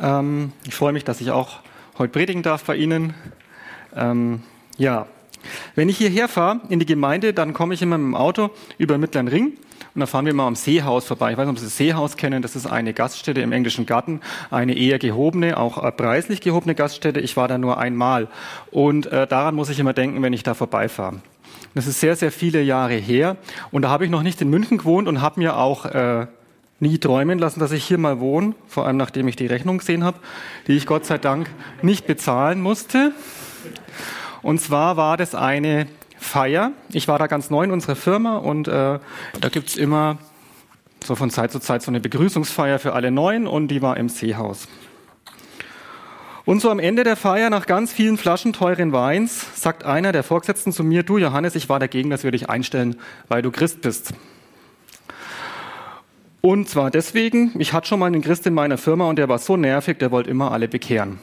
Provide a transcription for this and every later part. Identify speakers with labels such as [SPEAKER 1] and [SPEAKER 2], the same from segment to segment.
[SPEAKER 1] Ähm, ich freue mich, dass ich auch heute predigen darf bei Ihnen. Ähm, ja, wenn ich hierher fahre in die Gemeinde, dann komme ich immer mit dem Auto über den Mittleren Ring und dann fahren wir mal am Seehaus vorbei. Ich weiß nicht, ob Sie das Seehaus kennen. Das ist eine Gaststätte im englischen Garten, eine eher gehobene, auch äh, preislich gehobene Gaststätte. Ich war da nur einmal und äh, daran muss ich immer denken, wenn ich da vorbeifahre. Das ist sehr, sehr viele Jahre her und da habe ich noch nicht in München gewohnt und habe mir auch äh, nie träumen lassen, dass ich hier mal wohne, vor allem nachdem ich die Rechnung gesehen habe, die ich Gott sei Dank nicht bezahlen musste. Und zwar war das eine Feier. Ich war da ganz neu in unserer Firma und äh, da gibt's immer so von Zeit zu Zeit so eine Begrüßungsfeier für alle Neuen und die war im Seehaus. Und so am Ende der Feier, nach ganz vielen Flaschen teuren Weins, sagt einer der Vorgesetzten zu mir, du Johannes, ich war dagegen, dass wir dich einstellen, weil du Christ bist. Und zwar deswegen, ich hatte schon mal einen Christ in meiner Firma und der war so nervig, der wollte immer alle bekehren.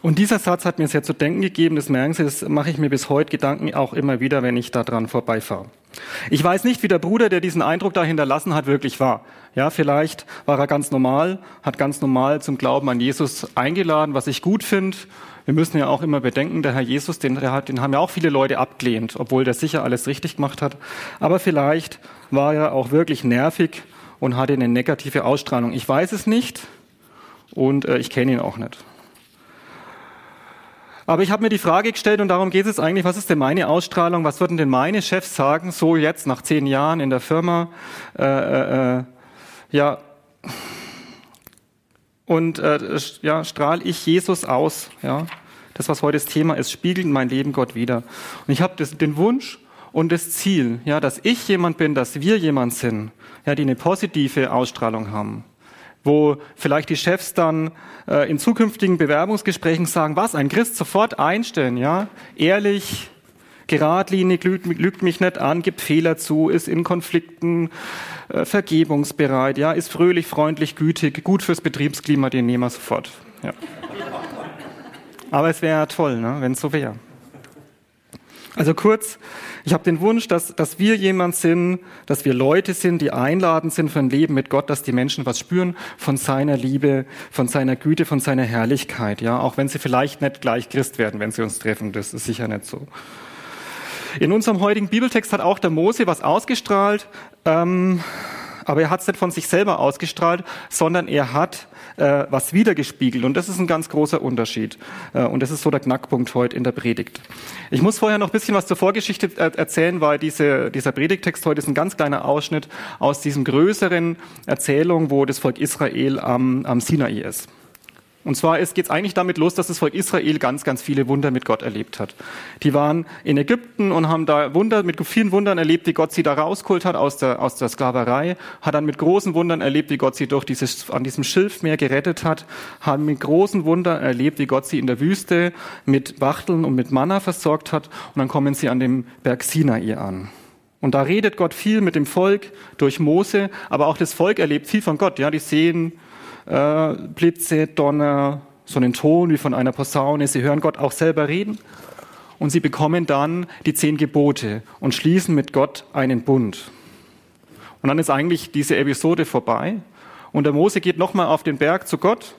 [SPEAKER 1] Und dieser Satz hat mir sehr zu denken gegeben, das merken Sie, das mache ich mir bis heute Gedanken auch immer wieder, wenn ich da dran vorbeifahre. Ich weiß nicht, wie der Bruder, der diesen Eindruck da hinterlassen hat, wirklich war. Ja, vielleicht war er ganz normal, hat ganz normal zum Glauben an Jesus eingeladen, was ich gut finde. Wir müssen ja auch immer bedenken, der Herr Jesus, den, den haben ja auch viele Leute abgelehnt, obwohl der sicher alles richtig gemacht hat. Aber vielleicht war er auch wirklich nervig und hatte eine negative Ausstrahlung. Ich weiß es nicht und äh, ich kenne ihn auch nicht. Aber ich habe mir die Frage gestellt und darum geht es eigentlich, was ist denn meine Ausstrahlung, was würden denn meine Chefs sagen, so jetzt nach zehn Jahren in der Firma, äh, äh, äh ja, und äh, ja, strahle ich Jesus aus, ja, das, was heute das Thema ist, spiegelt mein Leben Gott wieder. Und ich habe den Wunsch und das Ziel, ja, dass ich jemand bin, dass wir jemand sind, ja, die eine positive Ausstrahlung haben wo vielleicht die Chefs dann äh, in zukünftigen Bewerbungsgesprächen sagen, was, ein Christ sofort einstellen, ja, ehrlich, geradlinig, lügt, lügt mich nicht an, gibt Fehler zu, ist in Konflikten äh, vergebungsbereit, ja, ist fröhlich, freundlich, gütig, gut fürs Betriebsklima, den nehmen wir sofort. Ja. Aber es wäre ja toll, ne, wenn es so wäre. Also kurz, ich habe den Wunsch, dass, dass wir jemand sind, dass wir Leute sind, die einladend sind für ein Leben mit Gott, dass die Menschen was spüren von seiner Liebe, von seiner Güte, von seiner Herrlichkeit. Ja, auch wenn sie vielleicht nicht gleich Christ werden, wenn sie uns treffen, das ist sicher nicht so. In unserem heutigen Bibeltext hat auch der Mose was ausgestrahlt. Ähm, aber er hat es nicht von sich selber ausgestrahlt, sondern er hat äh, was wiedergespiegelt. Und das ist ein ganz großer Unterschied. Äh, und das ist so der Knackpunkt heute in der Predigt. Ich muss vorher noch ein bisschen was zur Vorgeschichte äh, erzählen, weil diese, dieser Predigtext heute ist ein ganz kleiner Ausschnitt aus diesem größeren Erzählung, wo das Volk Israel am, am Sinai ist. Und zwar geht es eigentlich damit los, dass das Volk Israel ganz, ganz viele Wunder mit Gott erlebt hat. Die waren in Ägypten und haben da Wunder mit vielen Wundern erlebt, wie Gott sie da rausgeholt hat aus der, aus der Sklaverei, hat dann mit großen Wundern erlebt, wie Gott sie durch dieses, an diesem Schilfmeer gerettet hat, haben mit großen Wundern erlebt, wie Gott sie in der Wüste mit Wachteln und mit Manna versorgt hat. Und dann kommen sie an dem Berg Sinai an. Und da redet Gott viel mit dem Volk durch Mose, aber auch das Volk erlebt viel von Gott. Ja, die sehen äh, Blitze, Donner, so einen Ton wie von einer Posaune. Sie hören Gott auch selber reden und sie bekommen dann die zehn Gebote und schließen mit Gott einen Bund. Und dann ist eigentlich diese Episode vorbei und der Mose geht nochmal auf den Berg zu Gott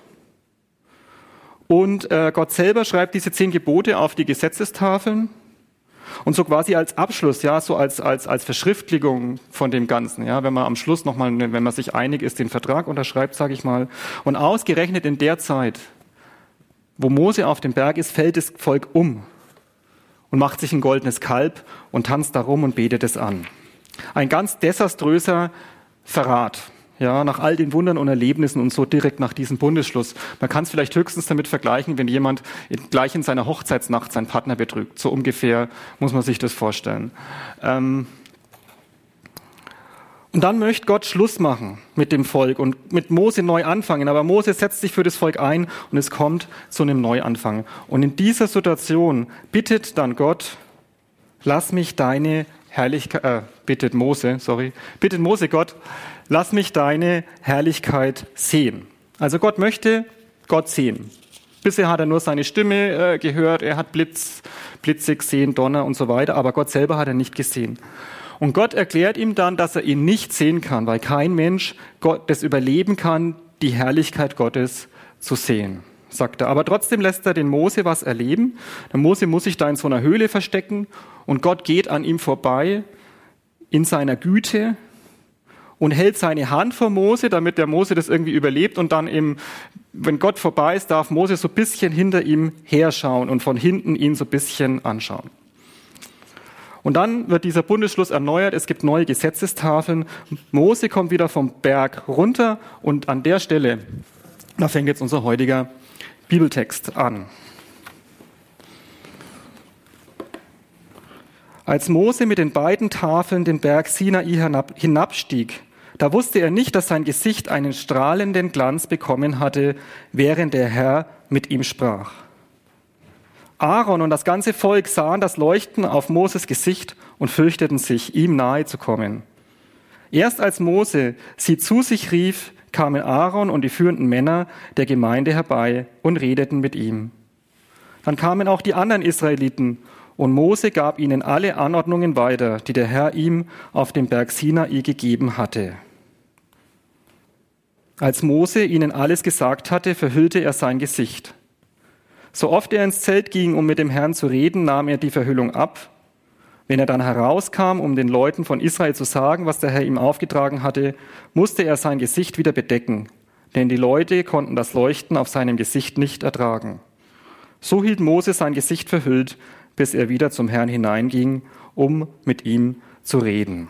[SPEAKER 1] und äh, Gott selber schreibt diese zehn Gebote auf die Gesetzestafeln und so quasi als Abschluss, ja, so als, als, als Verschriftlichung von dem Ganzen, ja, wenn man am Schluss nochmal, wenn man sich einig ist, den Vertrag unterschreibt, sage ich mal. Und ausgerechnet in der Zeit, wo Mose auf dem Berg ist, fällt das Volk um und macht sich ein goldenes Kalb und tanzt darum und betet es an. Ein ganz desaströser Verrat. Ja, nach all den Wundern und Erlebnissen und so direkt nach diesem Bundesschluss. Man kann es vielleicht höchstens damit vergleichen, wenn jemand gleich in seiner Hochzeitsnacht seinen Partner betrügt. So ungefähr muss man sich das vorstellen. Ähm Und dann möchte Gott Schluss machen mit dem Volk und mit Mose neu anfangen. Aber Mose setzt sich für das Volk ein und es kommt zu einem Neuanfang. Und in dieser Situation bittet dann Gott, lass mich deine Herrlichkeit, äh, bittet Mose, sorry, bittet Mose Gott, lass mich deine Herrlichkeit sehen. Also Gott möchte Gott sehen. Bisher hat er nur seine Stimme äh, gehört, er hat Blitz, Blitze gesehen, Donner und so weiter, aber Gott selber hat er nicht gesehen. Und Gott erklärt ihm dann, dass er ihn nicht sehen kann, weil kein Mensch Gott das überleben kann, die Herrlichkeit Gottes zu sehen, sagt er. Aber trotzdem lässt er den Mose was erleben. Der Mose muss sich da in so einer Höhle verstecken und Gott geht an ihm vorbei in seiner Güte und hält seine Hand vor Mose, damit der Mose das irgendwie überlebt und dann im, wenn Gott vorbei ist, darf Mose so ein bisschen hinter ihm herschauen und von hinten ihn so ein bisschen anschauen. Und dann wird dieser Bundesschluss erneuert, es gibt neue Gesetzestafeln. Mose kommt wieder vom Berg runter und an der Stelle, da fängt jetzt unser heutiger Bibeltext an. Als Mose mit den beiden Tafeln den Berg Sinai hinabstieg, da wusste er nicht, dass sein Gesicht einen strahlenden Glanz bekommen hatte, während der Herr mit ihm sprach. Aaron und das ganze Volk sahen das Leuchten auf Moses Gesicht und fürchteten sich, ihm nahe zu kommen. Erst als Mose sie zu sich rief, kamen Aaron und die führenden Männer der Gemeinde herbei und redeten mit ihm. Dann kamen auch die anderen Israeliten und Mose gab ihnen alle Anordnungen weiter, die der Herr ihm auf dem Berg Sinai gegeben hatte. Als Mose ihnen alles gesagt hatte, verhüllte er sein Gesicht. So oft er ins Zelt ging, um mit dem Herrn zu reden, nahm er die Verhüllung ab. Wenn er dann herauskam, um den Leuten von Israel zu sagen, was der Herr ihm aufgetragen hatte, musste er sein Gesicht wieder bedecken, denn die Leute konnten das Leuchten auf seinem Gesicht nicht ertragen. So hielt Mose sein Gesicht verhüllt, bis er wieder zum Herrn hineinging, um mit ihm zu reden.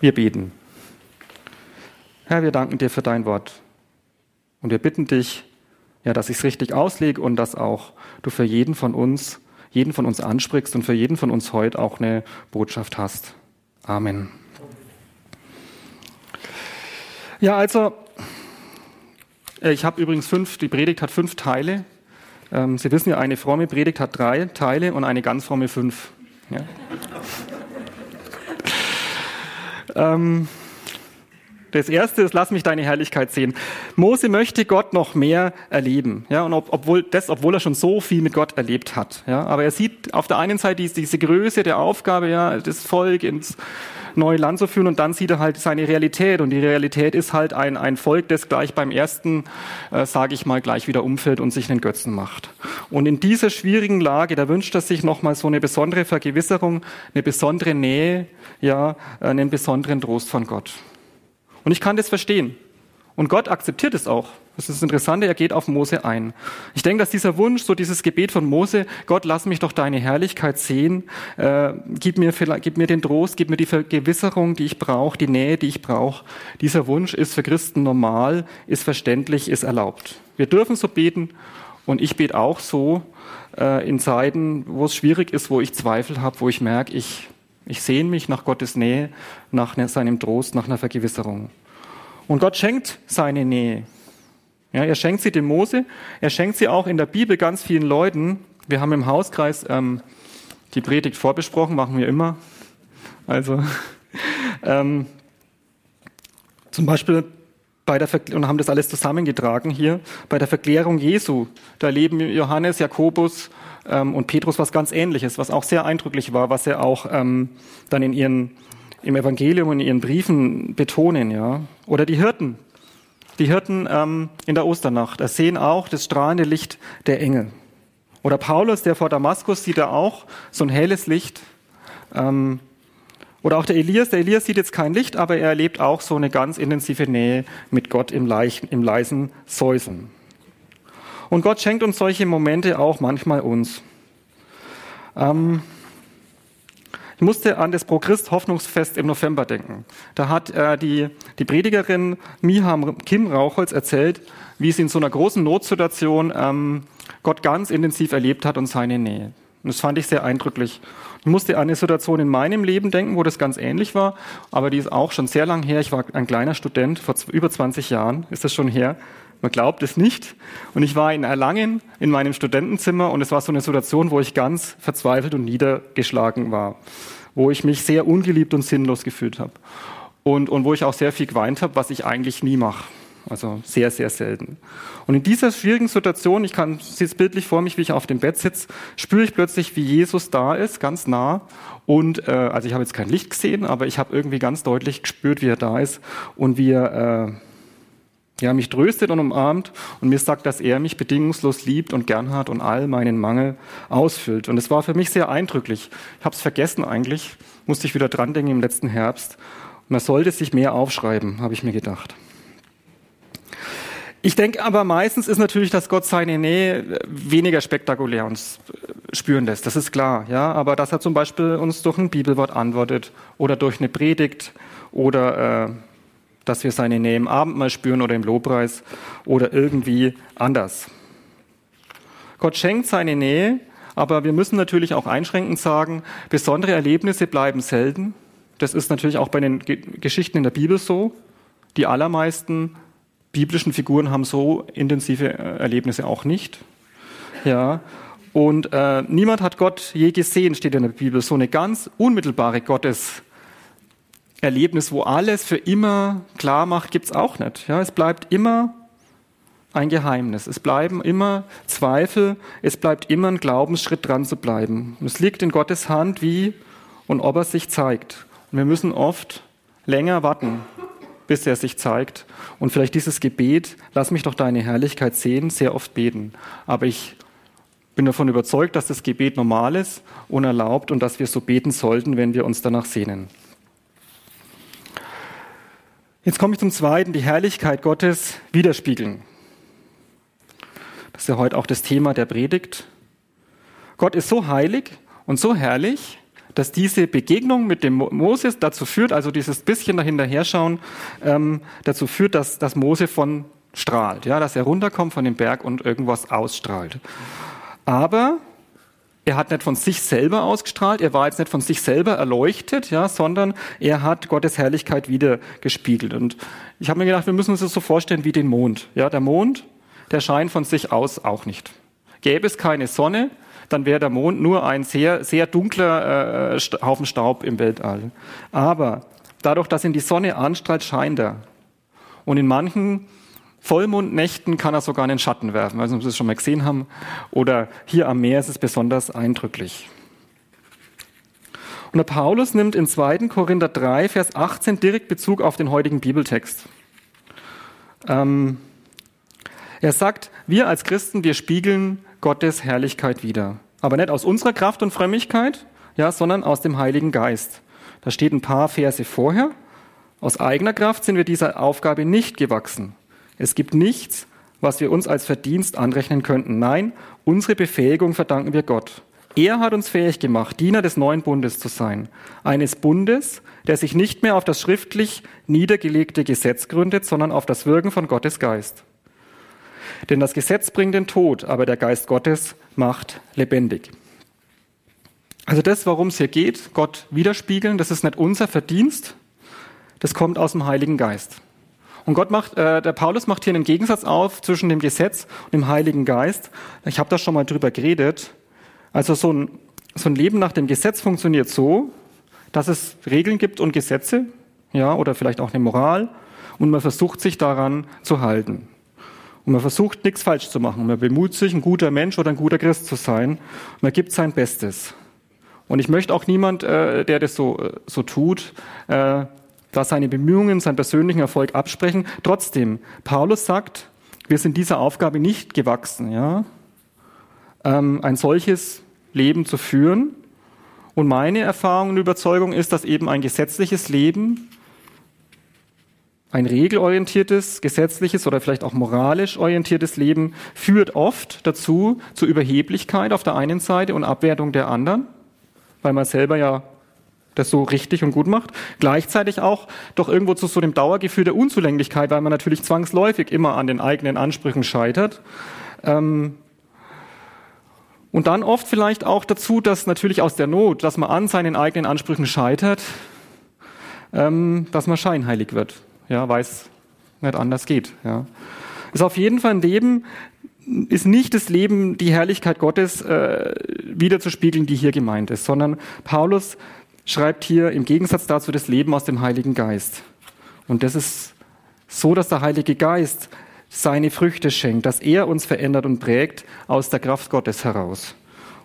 [SPEAKER 1] Wir beten. Herr, wir danken dir für dein Wort. Und wir bitten dich, ja, dass ich es richtig auslege und dass auch du für jeden von uns, jeden von uns ansprichst und für jeden von uns heute auch eine Botschaft hast. Amen. Ja, also, äh, ich habe übrigens fünf, die Predigt hat fünf Teile. Ähm, Sie wissen ja, eine fromme Predigt hat drei Teile und eine ganz fromme fünf. Ja. ähm, das erste ist, lass mich deine Herrlichkeit sehen. Mose möchte Gott noch mehr erleben. Ja, und ob, obwohl, das, obwohl er schon so viel mit Gott erlebt hat. Ja, aber er sieht auf der einen Seite diese, Größe der Aufgabe, ja, das Volk ins neue Land zu führen und dann sieht er halt seine Realität und die Realität ist halt ein, ein Volk, das gleich beim ersten, äh, sage ich mal, gleich wieder umfällt und sich einen Götzen macht. Und in dieser schwierigen Lage, da wünscht er sich nochmal so eine besondere Vergewisserung, eine besondere Nähe, ja, einen besonderen Trost von Gott. Und ich kann das verstehen. Und Gott akzeptiert es auch. Das ist das Interessante, er geht auf Mose ein. Ich denke, dass dieser Wunsch, so dieses Gebet von Mose, Gott, lass mich doch deine Herrlichkeit sehen, äh, gib, mir, gib mir den Trost, gib mir die Vergewisserung, die ich brauche, die Nähe, die ich brauche. Dieser Wunsch ist für Christen normal, ist verständlich, ist erlaubt. Wir dürfen so beten und ich bete auch so äh, in Zeiten, wo es schwierig ist, wo ich Zweifel habe, wo ich merke, ich ich sehne mich nach Gottes Nähe, nach ne, seinem Trost, nach einer Vergewisserung. Und Gott schenkt seine Nähe. Ja, er schenkt sie dem Mose, er schenkt sie auch in der Bibel ganz vielen Leuten. Wir haben im Hauskreis ähm, die Predigt vorbesprochen, machen wir immer. Also ähm, zum Beispiel bei der Ver und haben das alles zusammengetragen hier bei der Verklärung Jesu. Da leben Johannes, Jakobus ähm, und Petrus was ganz Ähnliches, was auch sehr eindrücklich war, was er auch ähm, dann in ihren, im Evangelium und in ihren Briefen betonen. Ja. Oder die Hirten. Die Hirten ähm, in der Osternacht ersehen auch das strahlende Licht der Engel. Oder Paulus, der vor Damaskus sieht er auch so ein helles Licht. Ähm, oder auch der Elias. Der Elias sieht jetzt kein Licht, aber er erlebt auch so eine ganz intensive Nähe mit Gott im, Leichen, im leisen Säuseln. Und Gott schenkt uns solche Momente auch manchmal uns. Ähm, ich musste an das Pro-Christ Hoffnungsfest im November denken. Da hat äh, die, die Predigerin Miham Kim Rauchholz erzählt, wie sie in so einer großen Notsituation ähm, Gott ganz intensiv erlebt hat und seine Nähe. Und das fand ich sehr eindrücklich. Ich musste an eine Situation in meinem Leben denken, wo das ganz ähnlich war, aber die ist auch schon sehr lang her. Ich war ein kleiner Student, vor über 20 Jahren ist das schon her. Man glaubt es nicht. Und ich war in Erlangen in meinem Studentenzimmer und es war so eine Situation, wo ich ganz verzweifelt und niedergeschlagen war, wo ich mich sehr ungeliebt und sinnlos gefühlt habe und, und wo ich auch sehr viel geweint habe, was ich eigentlich nie mache. Also sehr, sehr selten. Und in dieser schwierigen Situation, ich kann jetzt bildlich vor mich, wie ich auf dem Bett sitze, spüre ich plötzlich, wie Jesus da ist, ganz nah. Und äh, also ich habe jetzt kein Licht gesehen, aber ich habe irgendwie ganz deutlich gespürt, wie er da ist und wie er äh, ja, mich tröstet und umarmt und mir sagt, dass er mich bedingungslos liebt und gern hat und all meinen Mangel ausfüllt. Und es war für mich sehr eindrücklich. Ich habe es vergessen eigentlich, musste ich wieder dran denken im letzten Herbst. Man sollte sich mehr aufschreiben, habe ich mir gedacht. Ich denke aber meistens ist natürlich, dass Gott seine Nähe weniger spektakulär uns spüren lässt. Das ist klar, ja. Aber dass er zum Beispiel uns durch ein Bibelwort antwortet oder durch eine Predigt oder äh, dass wir seine Nähe im Abendmahl spüren oder im Lobpreis oder irgendwie anders. Gott schenkt seine Nähe, aber wir müssen natürlich auch einschränkend sagen, besondere Erlebnisse bleiben selten. Das ist natürlich auch bei den Geschichten in der Bibel so. Die allermeisten biblischen Figuren haben so intensive äh, Erlebnisse auch nicht. Ja. Und äh, niemand hat Gott je gesehen, steht in der Bibel. So eine ganz unmittelbare Gotteserlebnis, wo alles für immer klar macht, gibt's auch nicht. Ja, es bleibt immer ein Geheimnis. Es bleiben immer Zweifel. Es bleibt immer ein Glaubensschritt dran zu bleiben. Und es liegt in Gottes Hand, wie und ob er sich zeigt. Und wir müssen oft länger warten, bis er sich zeigt. Und vielleicht dieses Gebet, lass mich doch deine Herrlichkeit sehen, sehr oft beten. Aber ich bin davon überzeugt, dass das Gebet normal ist, unerlaubt und dass wir so beten sollten, wenn wir uns danach sehnen. Jetzt komme ich zum Zweiten, die Herrlichkeit Gottes widerspiegeln. Das ist ja heute auch das Thema der Predigt. Gott ist so heilig und so herrlich, dass diese Begegnung mit dem Moses dazu führt, also dieses bisschen dahinterherschauen, ähm, dazu führt, dass, dass Mose von strahlt, ja, dass er runterkommt von dem Berg und irgendwas ausstrahlt. Aber er hat nicht von sich selber ausgestrahlt, er war jetzt nicht von sich selber erleuchtet, ja, sondern er hat Gottes Herrlichkeit wieder gespiegelt. Und ich habe mir gedacht, wir müssen uns das so vorstellen wie den Mond. Ja, der Mond, der scheint von sich aus auch nicht. Gäbe es keine Sonne, dann wäre der Mond nur ein sehr, sehr dunkler äh, Haufen Staub im Weltall. Aber dadurch, dass ihn die Sonne anstrahlt, scheint er. Und in manchen Vollmondnächten kann er sogar einen Schatten werfen. Nicht, ob Sie das schon mal gesehen haben. Oder hier am Meer ist es besonders eindrücklich. Und der Paulus nimmt in 2. Korinther 3, Vers 18 direkt Bezug auf den heutigen Bibeltext. Ähm, er sagt, wir als Christen, wir spiegeln Gottes Herrlichkeit wieder. Aber nicht aus unserer Kraft und Frömmigkeit, ja, sondern aus dem Heiligen Geist. Da steht ein paar Verse vorher. Aus eigener Kraft sind wir dieser Aufgabe nicht gewachsen. Es gibt nichts, was wir uns als Verdienst anrechnen könnten. Nein, unsere Befähigung verdanken wir Gott. Er hat uns fähig gemacht, Diener des neuen Bundes zu sein. Eines Bundes, der sich nicht mehr auf das schriftlich niedergelegte Gesetz gründet, sondern auf das Wirken von Gottes Geist. Denn das Gesetz bringt den Tod, aber der Geist Gottes macht lebendig. Also das, worum es hier geht, Gott widerspiegeln, das ist nicht unser Verdienst, das kommt aus dem Heiligen Geist. Und Gott macht, äh, der Paulus macht hier einen Gegensatz auf zwischen dem Gesetz und dem Heiligen Geist. Ich habe da schon mal drüber geredet. Also so ein, so ein Leben nach dem Gesetz funktioniert so, dass es Regeln gibt und Gesetze, ja, oder vielleicht auch eine Moral, und man versucht sich daran zu halten. Und man versucht, nichts falsch zu machen. Man bemüht sich, ein guter Mensch oder ein guter Christ zu sein. Man gibt sein Bestes. Und ich möchte auch niemand, äh, der das so, äh, so tut, äh, da seine Bemühungen, seinen persönlichen Erfolg absprechen. Trotzdem, Paulus sagt, wir sind dieser Aufgabe nicht gewachsen, ja, ähm, ein solches Leben zu führen. Und meine Erfahrung und Überzeugung ist, dass eben ein gesetzliches Leben ein regelorientiertes, gesetzliches oder vielleicht auch moralisch orientiertes Leben führt oft dazu, zur Überheblichkeit auf der einen Seite und Abwertung der anderen, weil man selber ja das so richtig und gut macht. Gleichzeitig auch doch irgendwo zu so einem Dauergefühl der Unzulänglichkeit, weil man natürlich zwangsläufig immer an den eigenen Ansprüchen scheitert. Ähm Und dann oft vielleicht auch dazu, dass natürlich aus der Not, dass man an seinen eigenen Ansprüchen scheitert, ähm, dass man scheinheilig wird. Ja, weil es nicht anders geht. Ja. Ist auf jeden Fall ein Leben, ist nicht das Leben, die Herrlichkeit Gottes äh, wiederzuspiegeln, die hier gemeint ist, sondern Paulus schreibt hier im Gegensatz dazu das Leben aus dem Heiligen Geist. Und das ist so, dass der Heilige Geist seine Früchte schenkt, dass er uns verändert und prägt aus der Kraft Gottes heraus.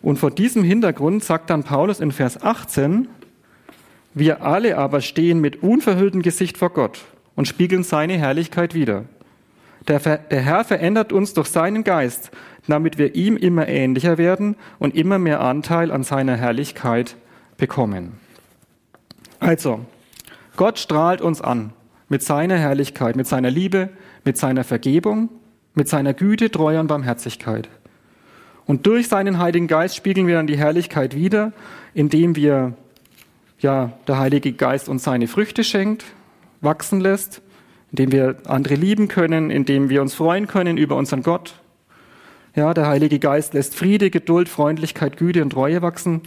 [SPEAKER 1] Und vor diesem Hintergrund sagt dann Paulus in Vers 18, wir alle aber stehen mit unverhülltem Gesicht vor Gott und spiegeln seine Herrlichkeit wider. Der, der Herr verändert uns durch seinen Geist, damit wir ihm immer ähnlicher werden und immer mehr Anteil an seiner Herrlichkeit bekommen. Also, Gott strahlt uns an mit seiner Herrlichkeit, mit seiner Liebe, mit seiner Vergebung, mit seiner Güte, Treue und Barmherzigkeit. Und durch seinen Heiligen Geist spiegeln wir dann die Herrlichkeit wieder, indem wir, ja, der Heilige Geist uns seine Früchte schenkt, wachsen lässt, indem wir andere lieben können, indem wir uns freuen können über unseren Gott. Ja, der Heilige Geist lässt Friede, Geduld, Freundlichkeit, Güte und Treue wachsen.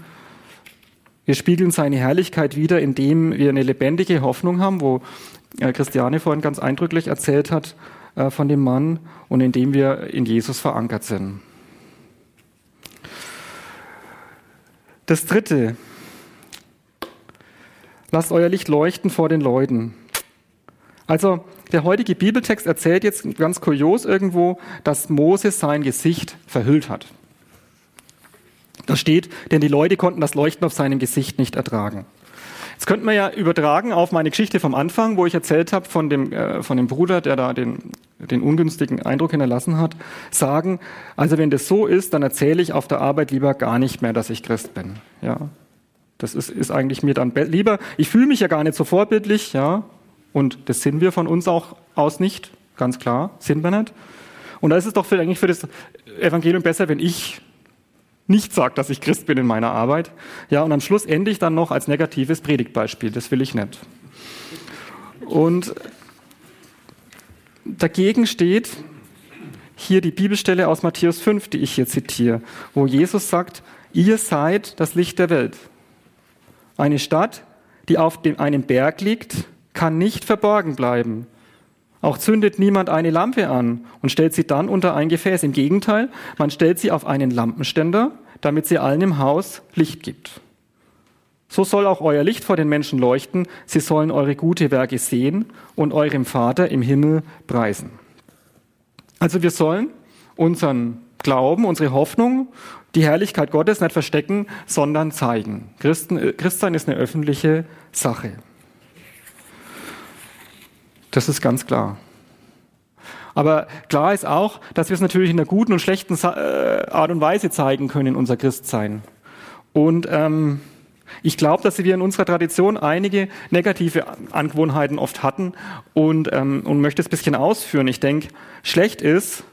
[SPEAKER 1] Wir spiegeln seine Herrlichkeit wieder, indem wir eine lebendige Hoffnung haben, wo äh, Christiane vorhin ganz eindrücklich erzählt hat äh, von dem Mann und indem wir in Jesus verankert sind. Das dritte. Lasst euer Licht leuchten vor den Leuten. Also der heutige Bibeltext erzählt jetzt ganz kurios irgendwo, dass Moses sein Gesicht verhüllt hat. Da steht, denn die Leute konnten das Leuchten auf seinem Gesicht nicht ertragen. Jetzt könnte man ja übertragen auf meine Geschichte vom Anfang, wo ich erzählt habe von dem, äh, von dem Bruder, der da den, den ungünstigen Eindruck hinterlassen hat, sagen, also wenn das so ist, dann erzähle ich auf der Arbeit lieber gar nicht mehr, dass ich Christ bin. Ja, das ist, ist eigentlich mir dann lieber. Ich fühle mich ja gar nicht so vorbildlich, ja, und das sind wir von uns auch aus nicht, ganz klar, sind wir nicht. Und da ist es doch für, eigentlich für das Evangelium besser, wenn ich nicht sage, dass ich Christ bin in meiner Arbeit. Ja, und am Schluss ende ich dann noch als negatives Predigtbeispiel. Das will ich nicht. Und dagegen steht hier die Bibelstelle aus Matthäus 5, die ich hier zitiere, wo Jesus sagt, ihr seid das Licht der Welt. Eine Stadt, die auf dem, einem Berg liegt, kann nicht verborgen bleiben. Auch zündet niemand eine Lampe an und stellt sie dann unter ein Gefäß. Im Gegenteil, man stellt sie auf einen Lampenständer, damit sie allen im Haus Licht gibt. So soll auch euer Licht vor den Menschen leuchten. Sie sollen eure gute Werke sehen und eurem Vater im Himmel preisen. Also wir sollen unseren Glauben, unsere Hoffnung, die Herrlichkeit Gottes nicht verstecken, sondern zeigen. Christen, Christsein ist eine öffentliche Sache. Das ist ganz klar. Aber klar ist auch, dass wir es natürlich in einer guten und schlechten äh, Art und Weise zeigen können, unser Christsein. Und ähm, ich glaube, dass wir in unserer Tradition einige negative Angewohnheiten oft hatten und, ähm, und möchte es ein bisschen ausführen. Ich denke, schlecht ist,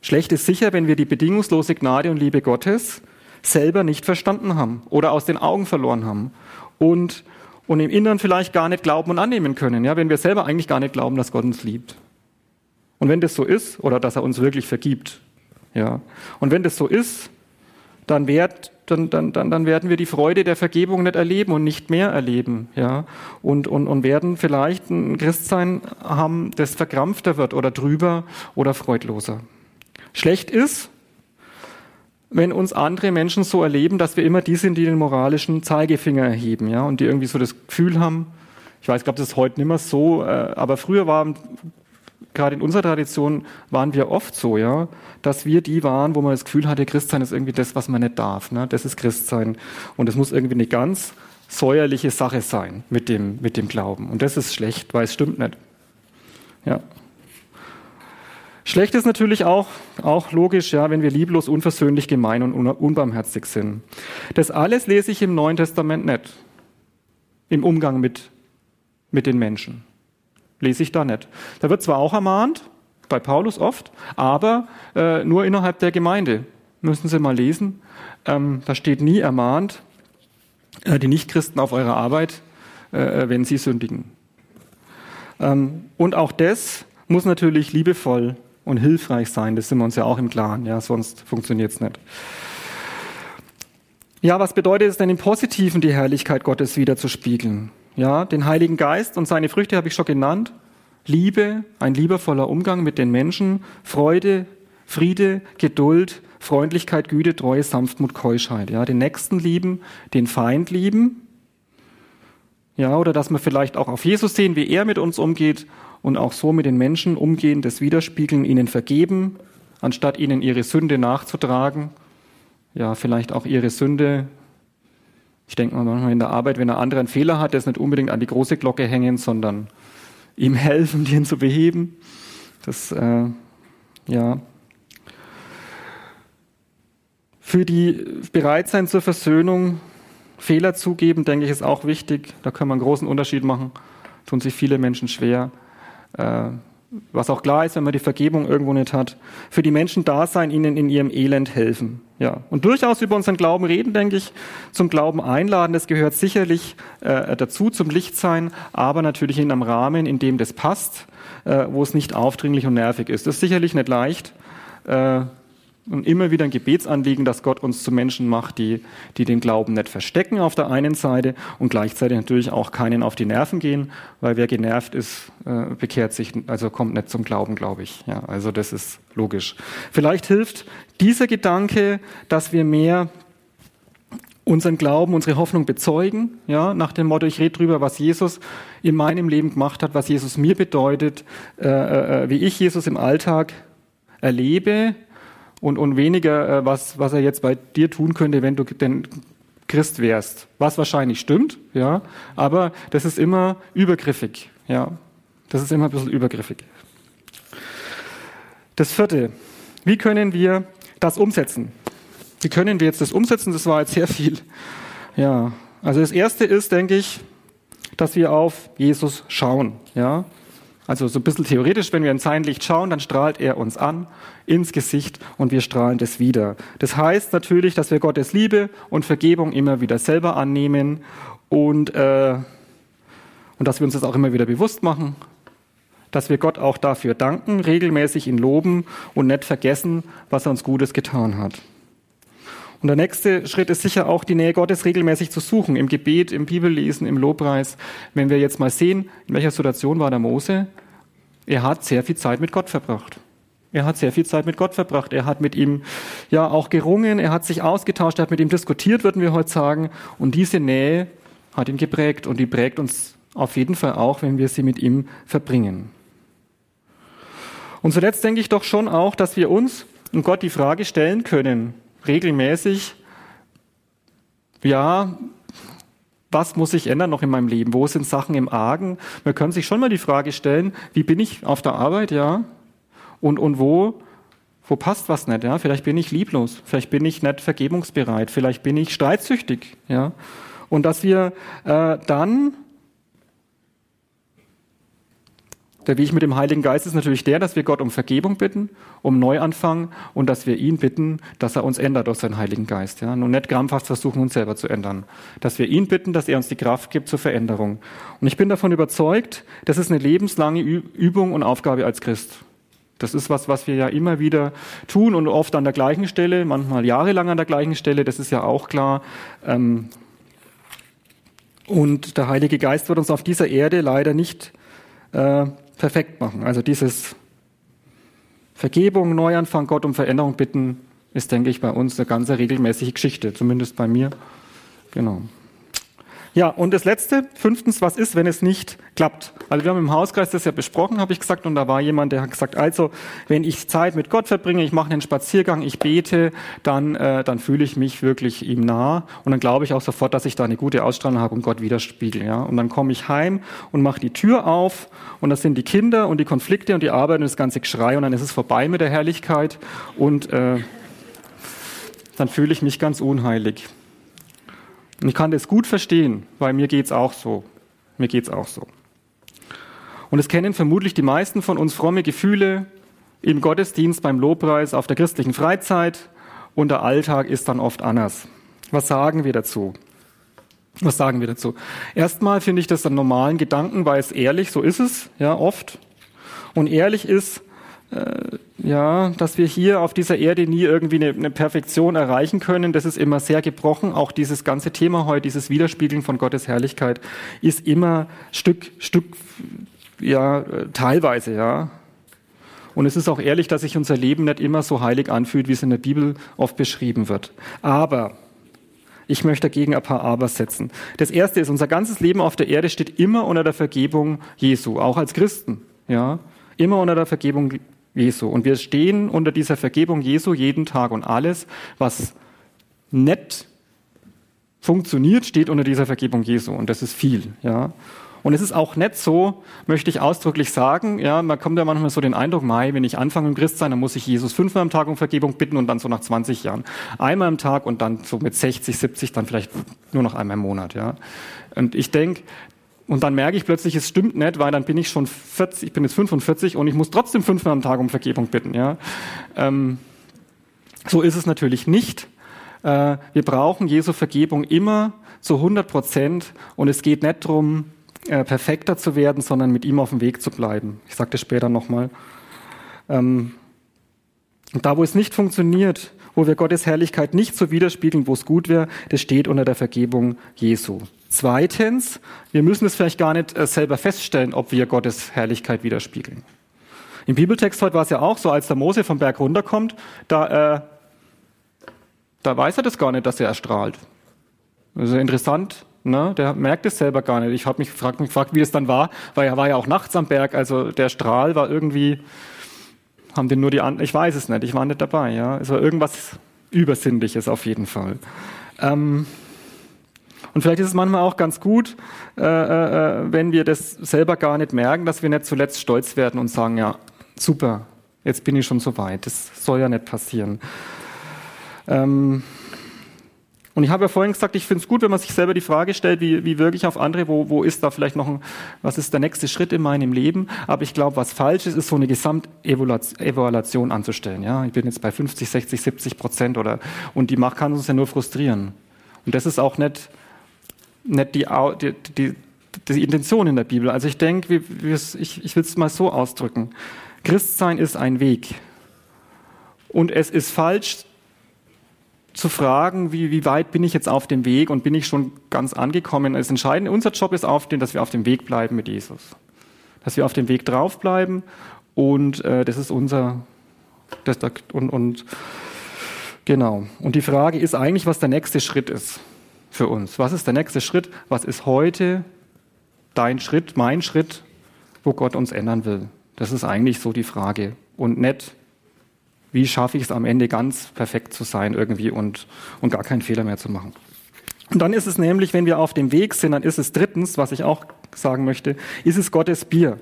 [SPEAKER 1] schlecht ist sicher, wenn wir die bedingungslose Gnade und Liebe Gottes selber nicht verstanden haben oder aus den Augen verloren haben. Und und im Inneren vielleicht gar nicht glauben und annehmen können, ja, wenn wir selber eigentlich gar nicht glauben, dass Gott uns liebt. Und wenn das so ist, oder dass er uns wirklich vergibt, ja, und wenn das so ist, dann, werd, dann, dann, dann, dann werden wir die Freude der Vergebung nicht erleben und nicht mehr erleben, ja, und, und, und werden vielleicht ein Christsein haben, das verkrampfter wird oder drüber oder freudloser. Schlecht ist, wenn uns andere Menschen so erleben, dass wir immer die sind, die den moralischen Zeigefinger erheben, ja, und die irgendwie so das Gefühl haben, ich weiß, ich glaube, das ist heute nicht mehr so, äh, aber früher waren, gerade in unserer Tradition, waren wir oft so, ja, dass wir die waren, wo man das Gefühl hatte, Christsein ist irgendwie das, was man nicht darf, ne, das ist Christsein. Und es muss irgendwie eine ganz säuerliche Sache sein mit dem, mit dem Glauben. Und das ist schlecht, weil es stimmt nicht. Ja. Schlecht ist natürlich auch, auch logisch, ja, wenn wir lieblos, unversöhnlich, gemein und unbarmherzig sind. Das alles lese ich im Neuen Testament nicht. Im Umgang mit, mit den Menschen. Lese ich da nicht. Da wird zwar auch ermahnt, bei Paulus oft, aber äh, nur innerhalb der Gemeinde. Müssen Sie mal lesen. Ähm, da steht nie ermahnt, äh, die Nichtchristen auf eurer Arbeit, äh, wenn sie sündigen. Ähm, und auch das muss natürlich liebevoll und hilfreich sein. Das sind wir uns ja auch im Klaren. Ja, sonst funktioniert es nicht. Ja, was bedeutet es denn im Positiven, die Herrlichkeit Gottes wieder zu spiegeln? Ja, den Heiligen Geist und seine Früchte habe ich schon genannt. Liebe, ein liebevoller Umgang mit den Menschen, Freude, Friede, Geduld, Freundlichkeit, Güte, Treue, Sanftmut, Keuschheit. Ja, den Nächsten lieben, den Feind lieben. Ja, oder dass wir vielleicht auch auf Jesus sehen, wie er mit uns umgeht und auch so mit den Menschen umgehen, das widerspiegeln, ihnen vergeben, anstatt ihnen ihre Sünde nachzutragen ja, vielleicht auch ihre Sünde. Ich denke mal manchmal in der Arbeit, wenn ein anderer einen Fehler hat, das nicht unbedingt an die große Glocke hängen, sondern ihm helfen, den zu beheben. Das, äh, ja. Für die Bereitsein zur Versöhnung, Fehler zugeben, denke ich, ist auch wichtig. Da können wir einen großen Unterschied machen. Tun sich viele Menschen schwer. Äh, was auch klar ist, wenn man die Vergebung irgendwo nicht hat, für die Menschen da sein, ihnen in ihrem Elend helfen. Ja, und durchaus über unseren Glauben reden, denke ich, zum Glauben einladen, das gehört sicherlich äh, dazu, zum Licht sein, aber natürlich in einem Rahmen, in dem das passt, äh, wo es nicht aufdringlich und nervig ist. Das ist sicherlich nicht leicht. Äh, und immer wieder ein Gebetsanliegen, dass Gott uns zu Menschen macht, die, die den Glauben nicht verstecken auf der einen Seite und gleichzeitig natürlich auch keinen auf die Nerven gehen, weil wer genervt ist, äh, bekehrt sich, also kommt nicht zum Glauben, glaube ich. Ja, also das ist logisch. Vielleicht hilft dieser Gedanke, dass wir mehr unseren Glauben, unsere Hoffnung bezeugen, ja, nach dem Motto, ich rede drüber, was Jesus in meinem Leben gemacht hat, was Jesus mir bedeutet, äh, äh, wie ich Jesus im Alltag erlebe, und, und weniger, äh, was, was er jetzt bei dir tun könnte, wenn du denn Christ wärst. Was wahrscheinlich stimmt, ja, aber das ist immer übergriffig, ja. Das ist immer ein bisschen übergriffig. Das vierte. Wie können wir das umsetzen? Wie können wir jetzt das umsetzen? Das war jetzt sehr viel. Ja. Also das erste ist, denke ich, dass wir auf Jesus schauen, ja. Also so ein bisschen theoretisch, wenn wir in sein Licht schauen, dann strahlt er uns an ins Gesicht und wir strahlen das wieder. Das heißt natürlich, dass wir Gottes Liebe und Vergebung immer wieder selber annehmen und, äh, und dass wir uns das auch immer wieder bewusst machen, dass wir Gott auch dafür danken, regelmäßig ihn loben und nicht vergessen, was er uns Gutes getan hat. Und der nächste Schritt ist sicher auch die Nähe Gottes regelmäßig zu suchen, im Gebet, im Bibellesen, im Lobpreis. Wenn wir jetzt mal sehen, in welcher Situation war der Mose, er hat sehr viel Zeit mit Gott verbracht. Er hat sehr viel Zeit mit Gott verbracht. Er hat mit ihm ja auch gerungen, er hat sich ausgetauscht, er hat mit ihm diskutiert, würden wir heute sagen. Und diese Nähe hat ihn geprägt und die prägt uns auf jeden Fall auch, wenn wir sie mit ihm verbringen. Und zuletzt denke ich doch schon auch, dass wir uns und Gott die Frage stellen können, regelmäßig, ja, was muss sich ändern noch in meinem Leben? Wo sind Sachen im Argen? Man kann sich schon mal die Frage stellen, wie bin ich auf der Arbeit, ja? Und, und wo, wo passt was nicht, ja? Vielleicht bin ich lieblos, vielleicht bin ich nicht vergebungsbereit, vielleicht bin ich streitsüchtig, ja? Und dass wir äh, dann Der Weg mit dem Heiligen Geist ist natürlich der, dass wir Gott um Vergebung bitten, um Neuanfang und dass wir ihn bitten, dass er uns ändert durch seinen Heiligen Geist. Ja? Nun nicht krampfhaft versuchen, uns selber zu ändern. Dass wir ihn bitten, dass er uns die Kraft gibt zur Veränderung. Und ich bin davon überzeugt, das ist eine lebenslange Übung und Aufgabe als Christ. Das ist was, was wir ja immer wieder tun und oft an der gleichen Stelle, manchmal jahrelang an der gleichen Stelle, das ist ja auch klar. Ähm, und der Heilige Geist wird uns auf dieser Erde leider nicht äh, perfekt machen. Also dieses Vergebung, Neuanfang, Gott um Veränderung bitten, ist, denke ich, bei uns eine ganz regelmäßige Geschichte, zumindest bei mir. Genau. Ja, und das Letzte, fünftens, was ist, wenn es nicht klappt? Also wir haben im Hauskreis das ja besprochen, habe ich gesagt, und da war jemand, der hat gesagt, also wenn ich Zeit mit Gott verbringe, ich mache einen Spaziergang, ich bete, dann, äh, dann fühle ich mich wirklich ihm nah und dann glaube ich auch sofort, dass ich da eine gute Ausstrahlung habe und Gott widerspiegel. Ja? Und dann komme ich heim und mache die Tür auf und das sind die Kinder und die Konflikte und die Arbeit und das ganze Geschrei und dann ist es vorbei mit der Herrlichkeit und äh, dann fühle ich mich ganz unheilig. Und ich kann das gut verstehen, weil mir geht's auch so. Mir geht's auch so. Und es kennen vermutlich die meisten von uns fromme Gefühle im Gottesdienst, beim Lobpreis, auf der christlichen Freizeit und der Alltag ist dann oft anders. Was sagen wir dazu? Was sagen wir dazu? Erstmal finde ich das einen normalen Gedanken, weil es ehrlich, so ist es, ja, oft. Und ehrlich ist, ja, dass wir hier auf dieser Erde nie irgendwie eine, eine, Perfektion erreichen können. Das ist immer sehr gebrochen. Auch dieses ganze Thema heute, dieses Widerspiegeln von Gottes Herrlichkeit, ist immer Stück, Stück, ja, teilweise, ja. Und es ist auch ehrlich, dass sich unser Leben nicht immer so heilig anfühlt, wie es in der Bibel oft beschrieben wird. Aber ich möchte dagegen ein paar Aber setzen. Das erste ist, unser ganzes Leben auf der Erde steht immer unter der Vergebung Jesu, auch als Christen, ja. Immer unter der Vergebung Jesu. Und wir stehen unter dieser Vergebung Jesu jeden Tag und alles, was nett funktioniert, steht unter dieser Vergebung Jesu. Und das ist viel, ja. Und es ist auch nicht so, möchte ich ausdrücklich sagen, ja, man kommt ja manchmal so den Eindruck, Mai, wenn ich anfange im Christsein, dann muss ich Jesus fünfmal am Tag um Vergebung bitten und dann so nach 20 Jahren einmal am Tag und dann so mit 60, 70 dann vielleicht nur noch einmal im Monat, ja. Und ich denke, und dann merke ich plötzlich, es stimmt nicht, weil dann bin ich schon 40, ich bin jetzt 45 und ich muss trotzdem fünfmal am Tag um Vergebung bitten. Ja? Ähm, so ist es natürlich nicht. Äh, wir brauchen Jesu Vergebung immer zu 100 Prozent und es geht nicht darum, äh, perfekter zu werden, sondern mit ihm auf dem Weg zu bleiben. Ich sage das später nochmal. Ähm, und da, wo es nicht funktioniert, wo wir Gottes Herrlichkeit nicht so widerspiegeln, wo es gut wäre, das steht unter der Vergebung Jesu. Zweitens, wir müssen es vielleicht gar nicht äh, selber feststellen, ob wir Gottes Herrlichkeit widerspiegeln. Im Bibeltext heute war es ja auch so, als der Mose vom Berg runterkommt, da, äh, da weiß er das gar nicht, dass er erstrahlt. Also interessant, ne? der merkt es selber gar nicht. Ich habe mich gefragt, mich gefragt, wie es dann war, weil er war ja auch nachts am Berg, also der Strahl war irgendwie, haben den nur die anderen, ich weiß es nicht, ich war nicht dabei. Ja? Es war irgendwas Übersinnliches auf jeden Fall. Ähm, und vielleicht ist es manchmal auch ganz gut, äh, äh, wenn wir das selber gar nicht merken, dass wir nicht zuletzt stolz werden und sagen, ja, super, jetzt bin ich schon so weit. Das soll ja nicht passieren. Ähm, und ich habe ja vorhin gesagt, ich finde es gut, wenn man sich selber die Frage stellt, wie, wie wirke ich auf andere, wo, wo ist da vielleicht noch ein, was ist der nächste Schritt in meinem Leben. Aber ich glaube, was falsch ist, ist so eine Gesamtevaluation anzustellen. Ja, ich bin jetzt bei 50, 60, 70 Prozent oder, und die Macht kann uns ja nur frustrieren. Und das ist auch nicht nicht die, die, die, die Intention in der Bibel. Also ich denke, ich, ich will es mal so ausdrücken. Christsein ist ein Weg. Und es ist falsch zu fragen, wie, wie weit bin ich jetzt auf dem Weg und bin ich schon ganz angekommen. Das Entscheidende, unser Job ist, auf dem, dass wir auf dem Weg bleiben mit Jesus. Dass wir auf dem Weg draufbleiben und äh, das ist unser, das, und, und genau. Und die Frage ist eigentlich, was der nächste Schritt ist für uns? Was ist der nächste Schritt? Was ist heute dein Schritt, mein Schritt, wo Gott uns ändern will? Das ist eigentlich so die Frage. Und nicht, wie schaffe ich es am Ende ganz perfekt zu sein irgendwie und, und gar keinen Fehler mehr zu machen. Und dann ist es nämlich, wenn wir auf dem Weg sind, dann ist es drittens, was ich auch sagen möchte, ist es Gottes Bier.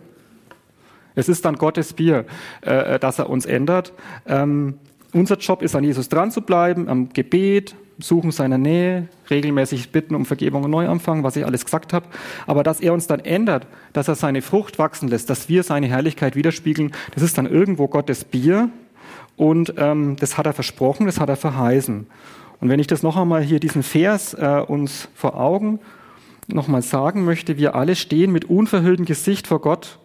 [SPEAKER 1] Es ist dann Gottes Bier, äh, dass er uns ändert. Ähm, unser Job ist, an Jesus dran zu bleiben, am Gebet, Suchen seiner Nähe, regelmäßig bitten um Vergebung und Neuanfang, was ich alles gesagt habe. Aber dass er uns dann ändert, dass er seine Frucht wachsen lässt, dass wir seine Herrlichkeit widerspiegeln, das ist dann irgendwo Gottes Bier. Und ähm, das hat er versprochen, das hat er verheißen. Und wenn ich das noch einmal hier diesen Vers äh, uns vor Augen nochmal sagen möchte, wir alle stehen mit unverhülltem Gesicht vor Gott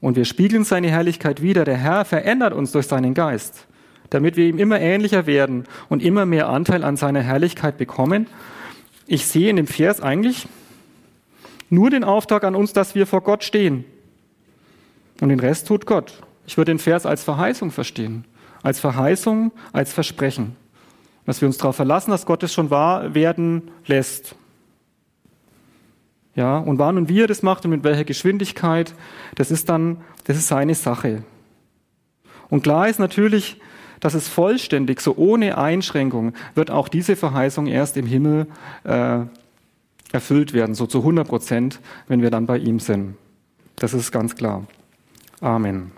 [SPEAKER 1] und wir spiegeln seine Herrlichkeit wieder. Der Herr verändert uns durch seinen Geist damit wir ihm immer ähnlicher werden und immer mehr Anteil an seiner Herrlichkeit bekommen. Ich sehe in dem Vers eigentlich nur den Auftrag an uns, dass wir vor Gott stehen. Und den Rest tut Gott. Ich würde den Vers als Verheißung verstehen. Als Verheißung, als Versprechen. Dass wir uns darauf verlassen, dass Gott es schon wahr werden lässt. Ja, und wann und wie er das macht und mit welcher Geschwindigkeit, das ist dann, das ist seine Sache. Und klar ist natürlich, dass es vollständig, so ohne Einschränkung, wird auch diese Verheißung erst im Himmel äh, erfüllt werden, so zu 100 Prozent, wenn wir dann bei ihm sind. Das ist ganz klar. Amen.